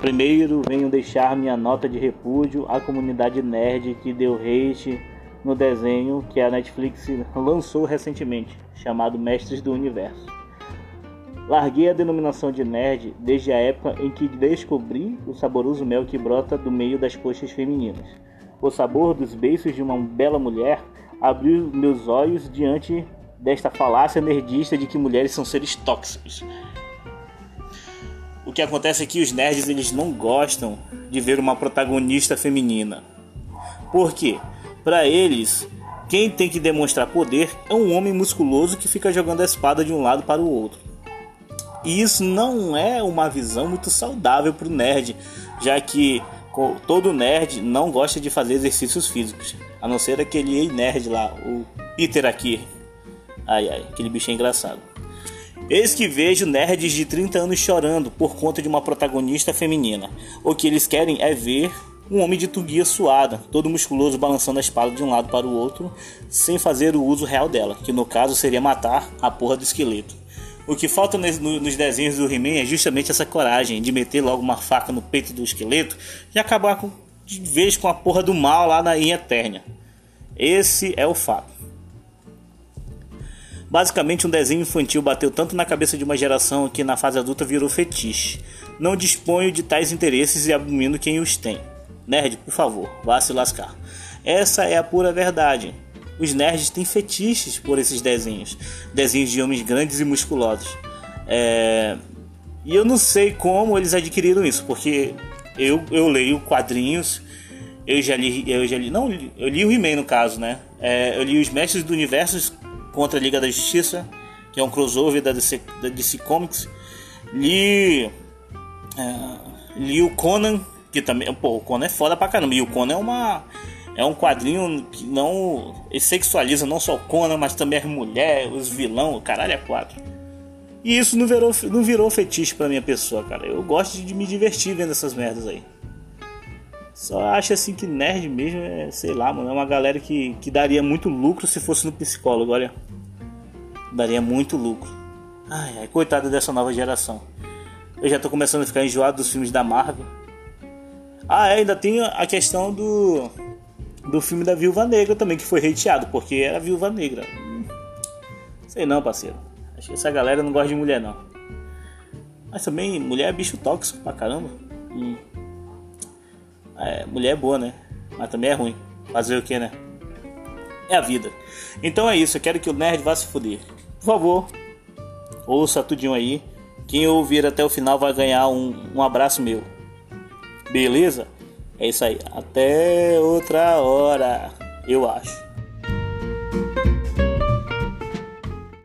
Primeiro venho deixar minha nota de repúdio à comunidade nerd que deu hate no desenho que a Netflix lançou recentemente, chamado Mestres do Universo. Larguei a denominação de nerd desde a época em que descobri o saboroso mel que brota do meio das coxas femininas. O sabor dos beiços de uma bela mulher abriu meus olhos diante desta falácia nerdista de que mulheres são seres tóxicos. O que acontece é que os nerds eles não gostam de ver uma protagonista feminina. Por quê? Para eles, quem tem que demonstrar poder é um homem musculoso que fica jogando a espada de um lado para o outro. E isso não é uma visão muito saudável para o nerd, já que todo nerd não gosta de fazer exercícios físicos, a não ser aquele nerd lá, o Peter aqui. Ai ai, aquele bicho é engraçado. Eis que vejo nerds de 30 anos chorando por conta de uma protagonista feminina. O que eles querem é ver um homem de tuguia suada, todo musculoso balançando a espada de um lado para o outro, sem fazer o uso real dela, que no caso seria matar a porra do esqueleto. O que falta nos desenhos do He-Man é justamente essa coragem de meter logo uma faca no peito do esqueleto e acabar com, de vez com a porra do mal lá na Inha Eterna. Esse é o fato. Basicamente, um desenho infantil bateu tanto na cabeça de uma geração que na fase adulta virou fetiche. Não disponho de tais interesses e abomino quem os tem. Nerd, por favor, vá se lascar. Essa é a pura verdade. Os nerds têm fetiches por esses desenhos. Desenhos de homens grandes e musculosos. É... E eu não sei como eles adquiriram isso, porque eu, eu leio quadrinhos, eu já li, eu já li, não, eu li o He-Man no caso, né? É, eu li os Mestres do Universo contra a Liga da Justiça, que é um crossover da DC, da DC Comics. Li, é, li o Conan, que também, pô, o Conan é foda pra caramba. E o Conan é uma é um quadrinho que não sexualiza não só o Conan, mas também as mulheres, os vilão, o caralho é quatro. E isso não virou, não virou fetiche pra minha pessoa, cara. Eu gosto de me divertir vendo essas merdas aí. Só acho assim que nerd mesmo é, sei lá, mano, é uma galera que, que daria muito lucro se fosse no psicólogo, olha. Daria muito lucro. Ai, ai, coitada dessa nova geração. Eu já tô começando a ficar enjoado dos filmes da Marvel. Ah, é, ainda tem a questão do do filme da Viúva Negra também, que foi hateado, porque era Viúva Negra. Sei não, parceiro. Acho que essa galera não gosta de mulher, não. Mas também, mulher é bicho tóxico pra caramba. Hum. É, mulher é boa, né? Mas também é ruim. Fazer o que, né? É a vida. Então é isso. Eu quero que o nerd vá se fuder. Por favor, ouça tudinho aí. Quem ouvir até o final vai ganhar um, um abraço meu. Beleza? É isso aí. Até outra hora, eu acho.